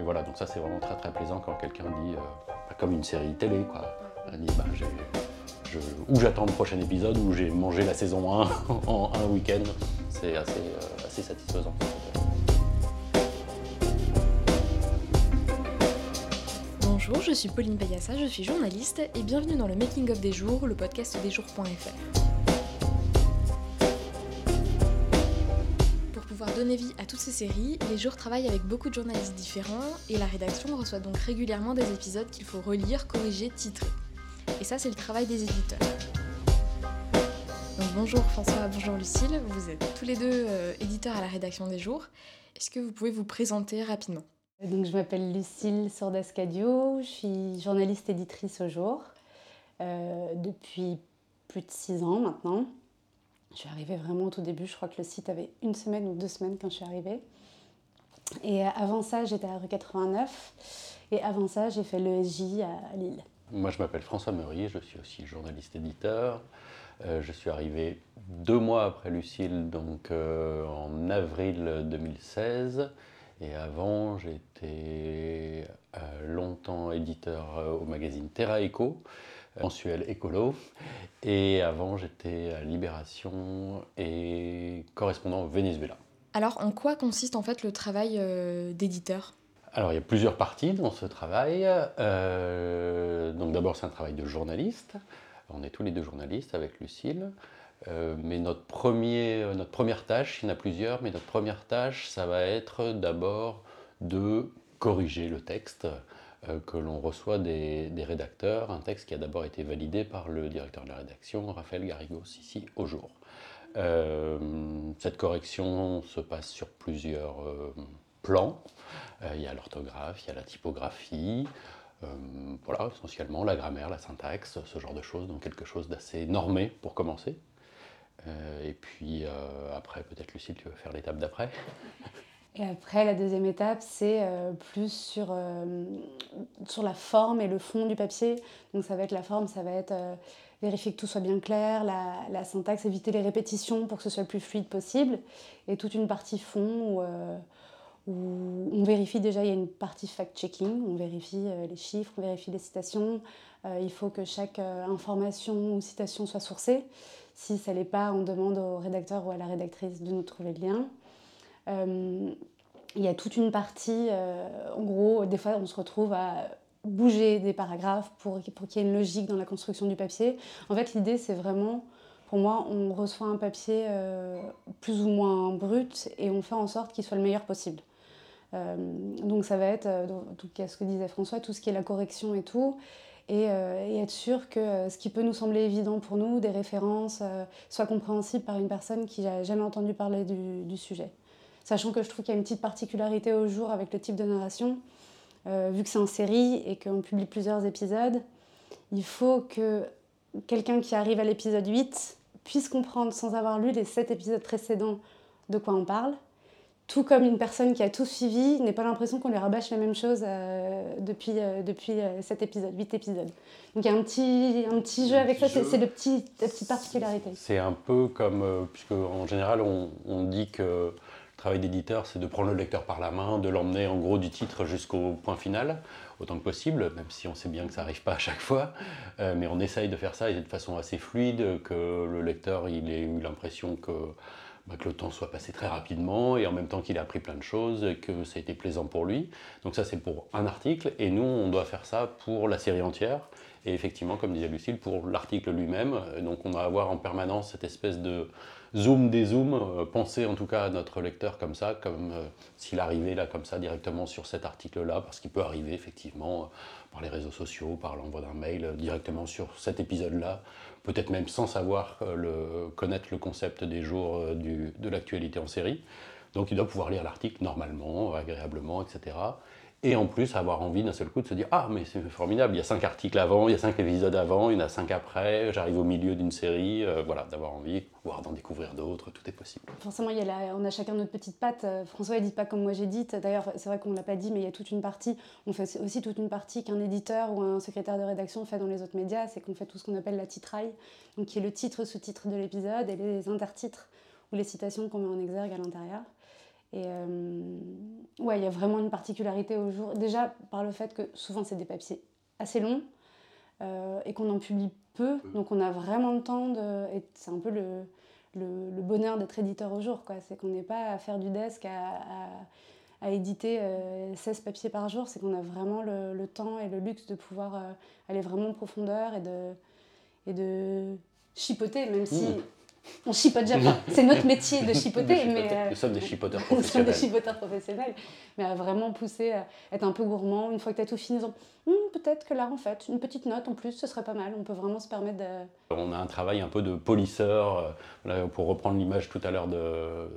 Et voilà, donc ça c'est vraiment très très plaisant quand quelqu'un dit, euh, comme une série télé, quoi. Dit, bah, je- ou j'attends le prochain épisode, ou j'ai mangé la saison 1 en un week-end. C'est assez, euh, assez satisfaisant. Bonjour, je suis Pauline Payassa, je suis journaliste et bienvenue dans le Making of des jours, le podcast des jours.fr. donner vie à toutes ces séries, les jours travaillent avec beaucoup de journalistes différents et la rédaction reçoit donc régulièrement des épisodes qu'il faut relire, corriger, titrer. Et ça, c'est le travail des éditeurs. Donc bonjour François, bonjour Lucille, vous êtes tous les deux euh, éditeurs à la rédaction des jours. Est-ce que vous pouvez vous présenter rapidement? Donc, je m'appelle Lucille Sordascadio, je suis journaliste éditrice au jour euh, depuis plus de six ans maintenant. Je suis arrivée vraiment au tout début, je crois que le site avait une semaine ou deux semaines quand je suis arrivée. Et euh, avant ça, j'étais à rue 89 et avant ça, j'ai fait le SJ à Lille. Moi, je m'appelle François Meury, je suis aussi journaliste éditeur. Euh, je suis arrivé deux mois après Lucille, donc euh, en avril 2016. Et avant, j'étais longtemps éditeur au magazine Terra Eco, euh, mensuel écolo. Et avant, j'étais à Libération et correspondant au Venezuela. Alors, en quoi consiste en fait le travail euh, d'éditeur? Alors, il y a plusieurs parties dans ce travail. Euh, donc, d'abord, c'est un travail de journaliste. On est tous les deux journalistes avec Lucille. Euh, mais notre, premier, notre première tâche, il y en a plusieurs, mais notre première tâche, ça va être d'abord de corriger le texte que l'on reçoit des, rédacteurs, un texte qui a d'abord été validé par le directeur de la rédaction, Raphaël Garrigos, ici au jour. Euh, cette correction se passe sur plusieurs euh, plans. Euh, il y a l'orthographe, il y a la typographie, euh, voilà, essentiellement la grammaire, la syntaxe, ce genre de choses, donc quelque chose d'assez normé pour commencer. Euh, et puis euh, après, peut-être Lucille, tu veux faire l'étape d'après? Et après, la deuxième étape, c'est euh, plus sur, euh, sur la forme et le fond du papier. Donc ça va être la forme, ça va être euh, vérifier que tout soit bien clair, la, la syntaxe, éviter les répétitions pour que ce soit le plus fluide possible. Et toute une partie fond où, où on vérifie déjà, il y a une partie fact-checking, on vérifie les chiffres, on vérifie les citations. Il faut que chaque information ou citation soit sourcée. Si ça l'est pas, on demande au rédacteur ou à la rédactrice de nous trouver le lien. Euh, il y a toute une partie, euh, en gros, des fois on se retrouve à bouger des paragraphes pour, pour qu'il y ait une logique dans la construction du papier. En fait, l'idée, c'est vraiment, pour moi, on reçoit un papier euh, plus ou moins brut et on fait en sorte qu'il soit le meilleur possible. Donc ça va être, euh, cas ce que disait François, tout ce qui est la correction et tout, et, être sûr que ce qui peut nous sembler évident pour nous, des références, soient compréhensibles par une personne qui n'a jamais entendu parler du sujet. Sachant que je trouve qu'il y a une petite particularité au jour avec le type de narration, euh, vu que c'est en série et qu'on publie plusieurs épisodes, il faut que quelqu'un qui arrive à l'épisode 8 puisse comprendre sans avoir lu les 7 épisodes précédents de quoi on parle. Tout comme une personne qui a tout suivi n'ait pas l'impression qu'on lui rabâche la même chose euh, depuis, euh, depuis euh, 7 épisodes, 8 épisodes. Donc il y a un petit, un petit jeu Un avec petit ça, c'est la petite particularité. C'est un peu comme, puisque en général on, on dit que travail d'éditeur c'est de prendre le lecteur par la main, de l'emmener en gros du titre jusqu'au point final, autant que possible, même si on sait bien que ça n'arrive pas à chaque fois, Euh, mais on essaye de faire ça et de façon assez fluide, que le lecteur ait eu l'impression que, bah, que le temps soit passé très rapidement et en même temps qu'il a appris plein de choses que ça a été plaisant pour lui. Donc ça c'est pour un article et nous on doit faire ça pour la série entière. Et effectivement, comme disait Lucille, pour l'article lui-même, donc on va avoir en permanence cette espèce de zoom des zooms, euh, penser en tout cas à notre lecteur comme ça, comme euh, s'il arrivait là comme ça directement sur cet article-là, parce qu'il peut arriver effectivement euh, par les réseaux sociaux, par l'envoi d'un mail euh, directement sur cet épisode-là, peut-être même sans savoir euh, connaître le concept des jours euh, de l'actualité en série. Donc il doit pouvoir lire l'article normalement, agréablement, etc. Et en plus avoir envie d'un seul coup de se dire Ah, mais c'est formidable, il y a cinq articles avant, il y a cinq épisodes avant, il y en a cinq après, j'arrive au milieu d'une série. euh, voilà, d'avoir envie, voire d'en découvrir d'autres, tout est possible. Forcément, il y a on a chacun notre petite patte. Euh, François ne dit pas comme moi j'ai dit. D'ailleurs, c'est vrai qu'on ne l'a pas dit, mais il y a toute une partie. On fait aussi toute une partie qu'un éditeur ou un secrétaire de rédaction fait dans les autres médias. C'est qu'on fait tout ce qu'on appelle la titraille, donc qui est le titre, sous-titre de l'épisode et les intertitres ou les citations qu'on met en exergue à l'intérieur. Et ouais, il y a vraiment une particularité au jour. Déjà par le fait que souvent c'est des papiers assez longs et qu'on en publie peu, donc on a vraiment le temps de. Et c'est un peu le, le, bonheur d'être éditeur au jour, quoi. C'est qu'on n'est pas à faire du desk, à, à, éditer 16 papiers par jour, c'est qu'on a vraiment le, temps et le luxe de pouvoir aller vraiment en profondeur et de, et de chipoter, même si. Mmh. On chipote jamais. C'est notre métier de chipoter. mais, nous sommes des chipoteurs professionnels. nous sommes des chipoteurs professionnels. Mais à vraiment pousser, à être un peu gourmand. Une fois que tu as tout fini, hm, peut-être que là, en fait, une petite note en plus, ce serait pas mal. On peut vraiment se permettre de. On a un travail un peu de polisseur. Euh, pour reprendre l'image tout à l'heure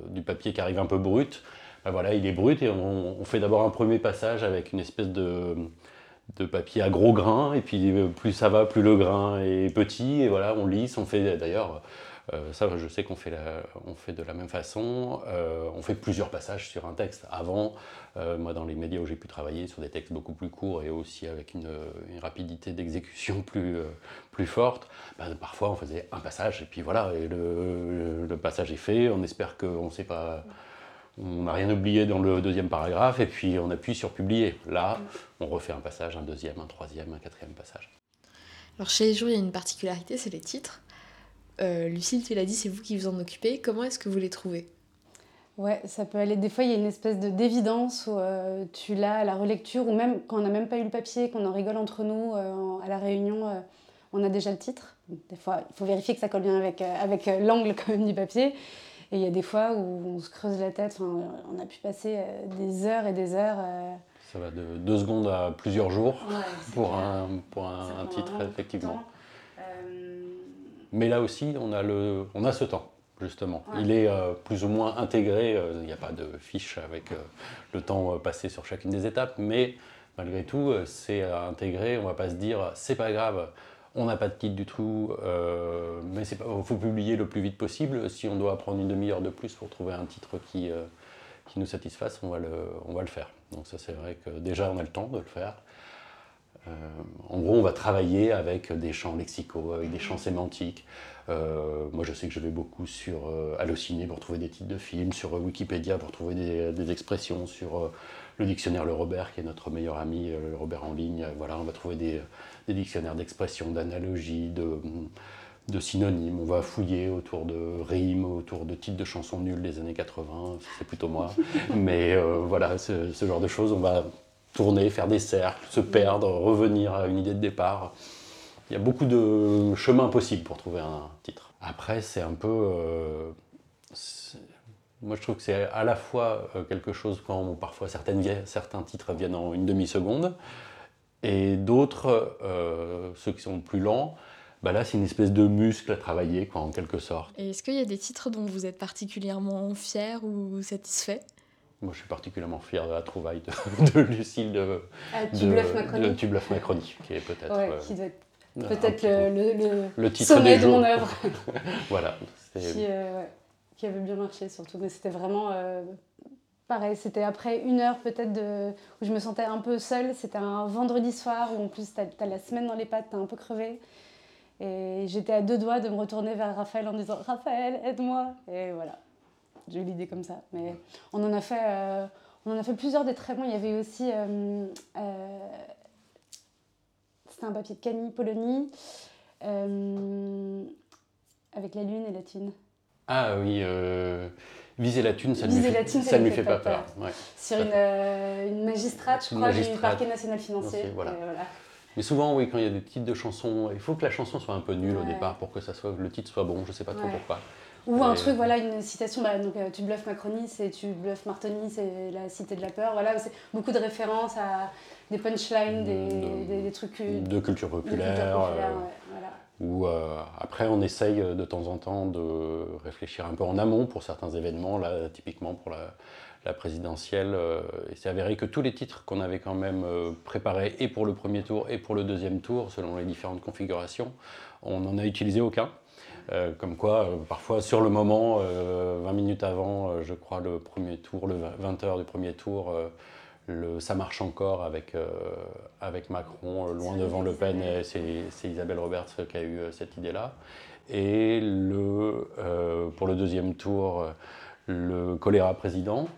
du papier qui arrive un peu brut. Ben voilà, il est brut et on, on fait d'abord un premier passage avec une espèce de de papier à gros grains, et puis euh, plus ça va, plus le grain est petit, et voilà, on lisse, on fait d'ailleurs, euh, ça je sais qu'on fait, de la même façon, euh, on fait plusieurs passages sur un texte. Avant, moi dans les médias où j'ai pu travailler sur des textes beaucoup plus courts et aussi avec une, rapidité d'exécution plus, plus forte, ben, parfois on faisait un passage, et puis voilà, le passage est fait, on espère qu'on ne sait pas on n'a rien oublié dans le deuxième paragraphe, et puis on appuie sur publier. Là, on refait un passage, un deuxième, un troisième, un quatrième passage. Alors chez les jours, il y a une particularité, c'est les titres. Euh, Lucille, tu l'as dit, c'est vous qui vous en occupez. Comment est-ce que vous les trouvez? Ouais, ça peut aller. Des fois, il y a une espèce de d'évidence où euh, tu l'as à la relecture, ou même quand on n'a même pas eu le papier, qu'on en rigole entre nous euh, à la réunion, on a déjà le titre. Des fois, il faut vérifier que ça colle bien avec, avec l'angle quand même du papier. Et il y a des fois où on se creuse la tête, on a pu passer euh, des heures et des heures. Euh, Ça va de deux secondes à plusieurs jours pour, un, pour un, titre, effectivement. Euh, Mais là aussi, on a, le, on a ce temps, justement. Il est plus ou moins intégré, il n'y a pas de fiche avec le temps passé sur chacune des étapes, mais malgré tout, c'est intégré, on ne va pas se dire, c'est pas grave on n'a pas de titre du tout, euh, mais il faut publier le plus vite possible. Si on doit prendre une demi-heure de plus pour trouver un titre qui, euh, qui nous satisfasse, on va, le, on va le faire. Donc ça c'est vrai que déjà on a le temps de le faire. Euh, en gros, on va travailler avec des champs lexicaux, avec des champs sémantiques. moi, je sais que je vais beaucoup sur Allociné pour trouver des titres de films, sur Wikipédia pour trouver des, des expressions, sur le dictionnaire Le Robert, qui est notre meilleur ami, le Robert en ligne. Voilà, on va trouver des, des dictionnaires d'expression, d'analogie, de, de, synonymes. On va fouiller autour de rimes, autour de titres de chansons nulles des années 80, c'est plutôt moi. Mais euh, voilà, ce, genre de choses, on va tourner, faire des cercles, se perdre, revenir à une idée de départ. Il y a beaucoup de chemins possibles pour trouver un titre. Après, c'est un peu... Euh, moi, je trouve que c'est à la fois euh, quelque chose quand parfois certaines, certains titres viennent en une demi-seconde, et d'autres, euh, ceux qui sont plus lents, bah là, c'est une espèce de muscle à travailler, quoi, en quelque sorte. Et est-ce qu'il y a des titres dont vous êtes particulièrement fier ou satisfait? Moi, je suis particulièrement fier de la trouvaille de, de Lucille de, ah, Tu bluffes. De Tu bluffes Macronie, qui est peut-être. Ouais, être peut-être le, le, le, titre sommet de mon œuvre. voilà. Qui, euh, qui, avait bien marché, surtout. Mais c'était vraiment. Euh, Pareil, c'était après une heure peut-être de... où je me sentais un peu seule. C'était un vendredi soir où en plus tu as, la semaine dans les pattes, tu es un peu crevé. Et j'étais à deux doigts de me retourner vers Raphaël en disant Raphaël, aide-moi Et voilà, j'ai eu l'idée comme ça. Mais on en a fait, euh, on en a fait plusieurs des très bons. Il y avait aussi. Euh, euh, c'était un papier de Camille Polony avec la lune et la thune. Ah oui. Viser la thune, ça ne lui, fait, ça lui fait, pas peur. Sur une, une, magistrate, je crois, du parquet national financier. Mais souvent, oui, quand il y a des titres de chansons, il faut que la chanson soit un peu nulle au départ pour que ça soit, le titre soit bon, je ne sais pas trop pourquoi. Ou un truc, voilà, une citation, bah, donc, euh, tu bluffes Macronie, c'est tu bluffes Martoni, c'est la cité de la peur. Voilà, c'est beaucoup de références à des punchlines, des, des, trucs. De culture populaire. De culture populaire voilà. Ou euh, après, on essaye euh, de temps en temps de réfléchir un peu en amont pour certains événements. Là, typiquement pour la, présidentielle, euh, il s'est avéré que tous les titres qu'on avait quand même préparés et pour le premier tour et pour le deuxième tour, selon les différentes configurations, on n'en a utilisé aucun. Comme quoi, parfois sur le moment, 20 minutes avant, je crois, le premier tour, le 20 h du premier tour, le Ça marche encore avec, euh, avec Macron, euh, loin devant Le Pen, c'est Isabelle Roberts qui a eu euh, cette idée-là. Et le, pour le deuxième tour, le choléra président.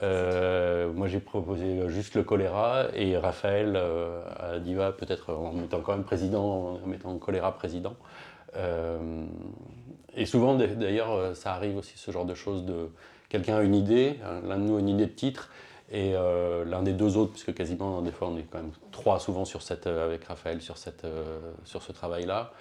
moi j'ai proposé juste le choléra et Raphaël a dit va peut-être en mettant quand même président, en mettant choléra président. Et souvent d'ailleurs ça arrive aussi ce genre de choses de quelqu'un a une idée, l'un de nous a une idée de titre et euh, l'un des deux autres, puisque quasiment des fois on est quand même trois souvent sur cette, euh, avec Raphaël euh, sur ce travail-là,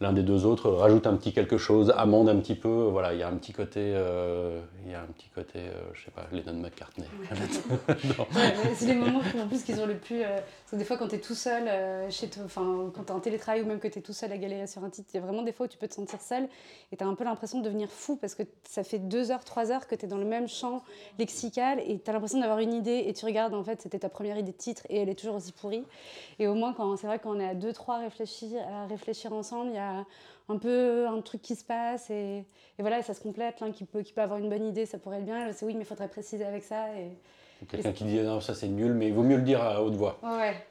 l'un des deux autres rajoute un petit quelque chose, amende un petit peu. Voilà, il y a un petit côté, euh, il y a un petit côté, euh, je sais pas, Lennon McCartney. c'est les moments en plus qu'ils ont le plus. Euh, parce que des fois, quand tu es tout seul chez toi, enfin, quand tu es en télétravail ou même que tu es tout seul à galérer sur un titre, il y a vraiment des fois où tu peux te sentir seul et tu as un peu l'impression de devenir fou parce que ça fait deux heures, trois heures que tu es dans le même champ lexical et tu as l'impression d'avoir une idée et tu regardes, en fait, c'était ta première idée de titre et elle est toujours aussi pourrie. Et au moins, quand c'est vrai, quand on est à deux, trois réfléchir, à réfléchir ensemble, il y a un peu un truc qui se passe et, voilà, ça se complète. L'un qui peut, qui peut avoir une bonne idée, ça pourrait être bien. C'est oui, mais il faudrait préciser avec ça. Et, Quelqu'un qui dit non, ça c'est nul, mais il vaut mieux le dire à haute voix.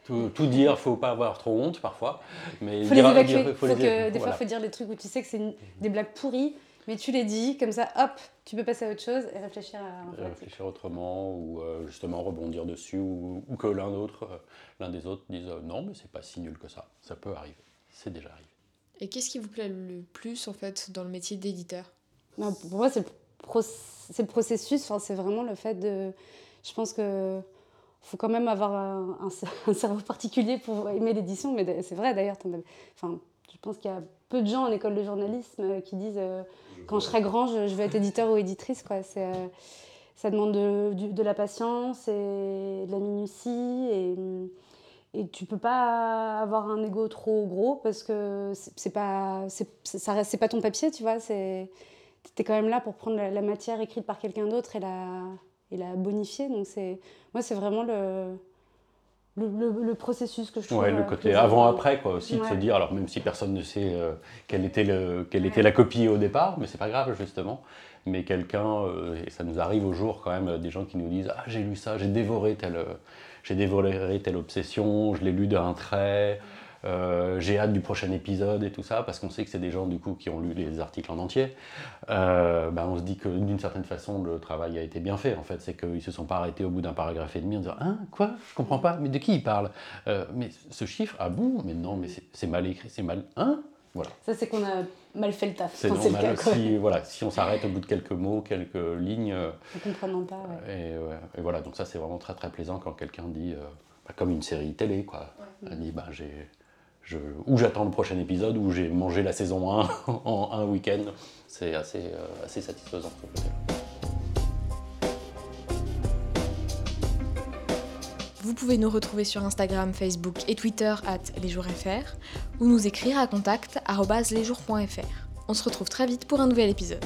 Tout, tout, dire, faut pas avoir trop honte parfois. Mais faut les évacuer. faut que, des fois, il faut dire des trucs où tu sais que c'est des blagues pourries, mais tu les dis, comme ça, hop, tu peux passer à autre chose et réfléchir à Réfléchir autrement, ou euh, justement rebondir dessus, ou, que l'un d'autre, euh, l'un des autres dise euh, non, mais c'est pas si nul que ça. Ça peut arriver. C'est déjà arrivé. Et qu'est-ce qui vous plaît le plus en fait dans le métier d'éditeur? Bah, Pour moi, c'est le, processus, enfin, c'est vraiment le fait de. Je pense que faut quand même avoir un, cerveau particulier pour aimer l'édition, mais c'est vrai d'ailleurs. Enfin, je pense qu'il y a peu de gens en école de journalisme euh, qui disent euh, quand je serai grand, je, je, vais être éditeur ou éditrice. Quoi. Euh, ça demande de, de, la patience et de la minutie et et tu peux pas avoir un ego trop gros parce que c'est pas ça c'est pas ton papier tu vois c'est es quand même là pour prendre la, matière écrite par quelqu'un d'autre et la et la bonifier donc c'est moi c'est vraiment le le, processus que je trouve. Ouais, le côté avant-après, quoi, aussi, de se dire, alors même si personne ne sait euh, quelle, était le, quelle était la copie au départ, mais c'est pas grave, justement. Mais quelqu'un, euh, et ça nous arrive au jour quand même, des gens qui nous disent Ah, j'ai lu ça, j'ai dévoré tel, j'ai dévoré telle obsession, je l'ai lu d'un trait, euh, j'ai hâte du prochain épisode et tout ça, parce qu'on sait que c'est des gens du coup qui ont lu les articles en entier. Ben, on se dit que d'une certaine façon le travail a été bien fait. En fait, c'est qu'ils se sont pas arrêtés au bout d'un paragraphe et demi en disant hein quoi, je comprends pas, mais de qui il parle euh, Mais ce chiffre, ah bon? Mais non, mais c'est mal écrit, c'est mal hein? Voilà. Ça, c'est qu'on a mal fait le taf. Si, voilà, si on s'arrête au bout de quelques mots, quelques lignes. On comprend pas. Et, et, voilà, donc ça, c'est vraiment très très plaisant quand quelqu'un dit, bah, comme une série télé, quoi. Elle dit, bah, j'ai. Je, ou j'attends le prochain épisode, ou j'ai mangé la saison 1 en un week-end. C'est assez, euh, assez satisfaisant Vous pouvez nous retrouver sur Instagram, Facebook et Twitter at lesjoursfr ou nous écrire à contact lesjours.fr. On se retrouve très vite pour un nouvel épisode.